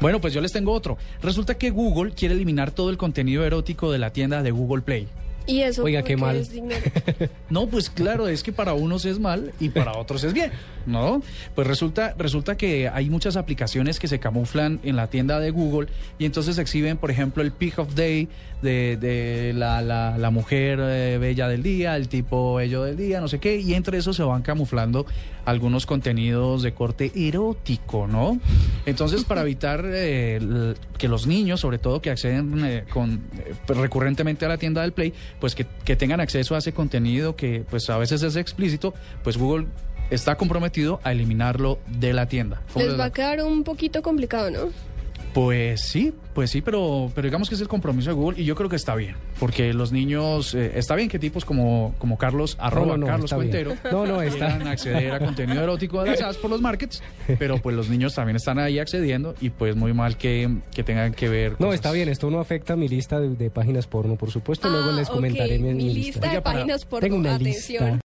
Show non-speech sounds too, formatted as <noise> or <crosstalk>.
Bueno, pues yo les tengo otro. Resulta que Google quiere eliminar todo el contenido erótico de la tienda de Google Play. Y eso Oiga, qué mal. es <laughs> No, pues claro, es que para unos es mal y para otros es bien, ¿no? Pues resulta, resulta que hay muchas aplicaciones que se camuflan en la tienda de Google y entonces exhiben, por ejemplo, el Pick of Day de, de la, la- la mujer eh, bella del día, el tipo bello del día, no sé qué, y entre eso se van camuflando algunos contenidos de corte erótico, ¿no? Entonces, para evitar eh, que los niños, sobre todo que acceden eh, con, eh, pues, recurrentemente a la tienda del Play, pues que, que tengan acceso a ese contenido que pues a veces es explícito, pues Google está comprometido a eliminarlo de la tienda. ¿Cómo Les va? a quedar un poquito complicado, ¿no? Pues sí, pues sí, pero, pero digamos que es el compromiso de Google y yo creo que está bien, porque los niños, eh, está bien que tipos como, como Carlos, arroba no, Carlos. Cuentero, No, no, está- quieran acceder a contenido erótico de las por los markets, pero pues los niños también están ahí accediendo y pues muy mal que, que tengan que ver. No, está bien, esto no afecta a mi lista de, de páginas porno, por supuesto. Luego Ah, les comentaré mi, mi mi lista de Oiga, páginas por Tengo una atención. lista.